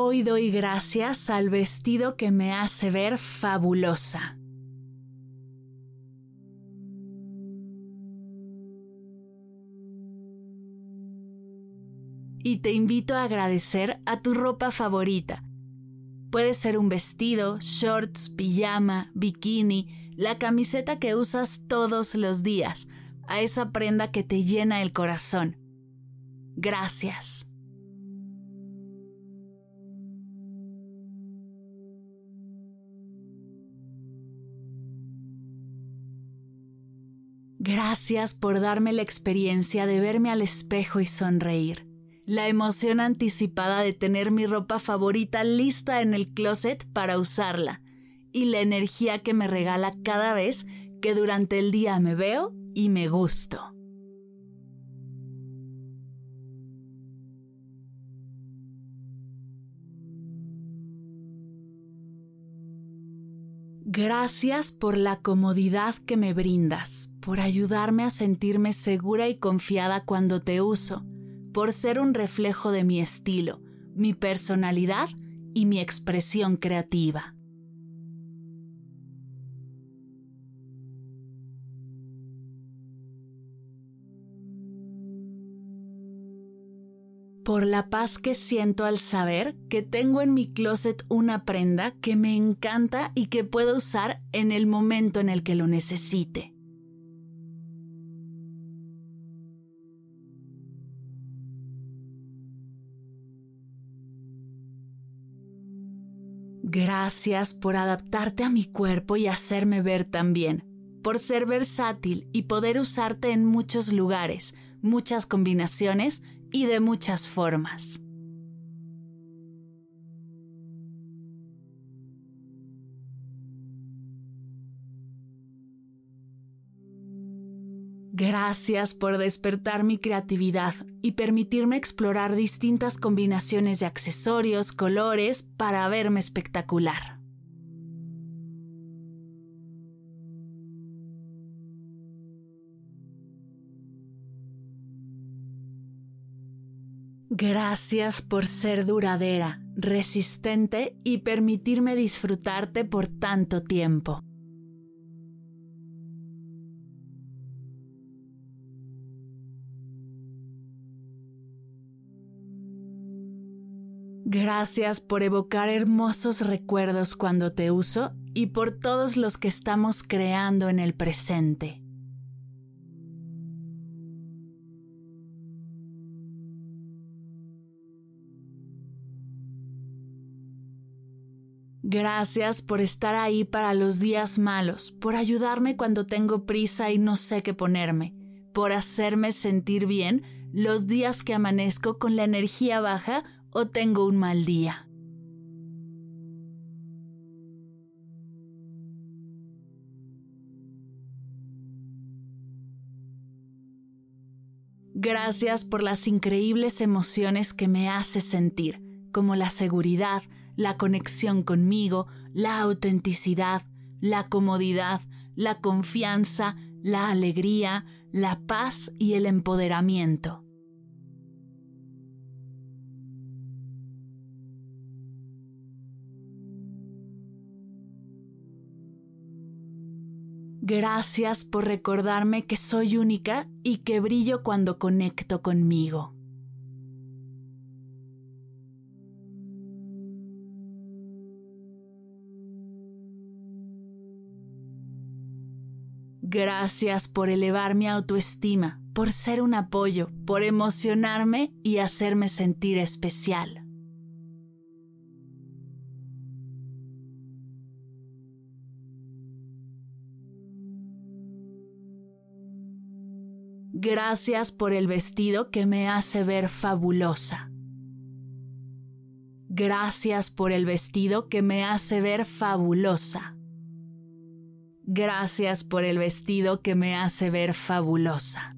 Hoy doy gracias al vestido que me hace ver fabulosa. Y te invito a agradecer a tu ropa favorita. Puede ser un vestido, shorts, pijama, bikini, la camiseta que usas todos los días, a esa prenda que te llena el corazón. Gracias. Gracias por darme la experiencia de verme al espejo y sonreír. La emoción anticipada de tener mi ropa favorita lista en el closet para usarla. Y la energía que me regala cada vez que durante el día me veo y me gusto. Gracias por la comodidad que me brindas, por ayudarme a sentirme segura y confiada cuando te uso, por ser un reflejo de mi estilo, mi personalidad y mi expresión creativa. Por la paz que siento al saber que tengo en mi closet una prenda que me encanta y que puedo usar en el momento en el que lo necesite. Gracias por adaptarte a mi cuerpo y hacerme ver también, por ser versátil y poder usarte en muchos lugares, muchas combinaciones y de muchas formas. Gracias por despertar mi creatividad y permitirme explorar distintas combinaciones de accesorios, colores para verme espectacular. Gracias por ser duradera, resistente y permitirme disfrutarte por tanto tiempo. Gracias por evocar hermosos recuerdos cuando te uso y por todos los que estamos creando en el presente. Gracias por estar ahí para los días malos, por ayudarme cuando tengo prisa y no sé qué ponerme, por hacerme sentir bien los días que amanezco con la energía baja o tengo un mal día. Gracias por las increíbles emociones que me hace sentir, como la seguridad, la conexión conmigo, la autenticidad, la comodidad, la confianza, la alegría, la paz y el empoderamiento. Gracias por recordarme que soy única y que brillo cuando conecto conmigo. Gracias por elevar mi autoestima, por ser un apoyo, por emocionarme y hacerme sentir especial. Gracias por el vestido que me hace ver fabulosa. Gracias por el vestido que me hace ver fabulosa. Gracias por el vestido que me hace ver fabulosa.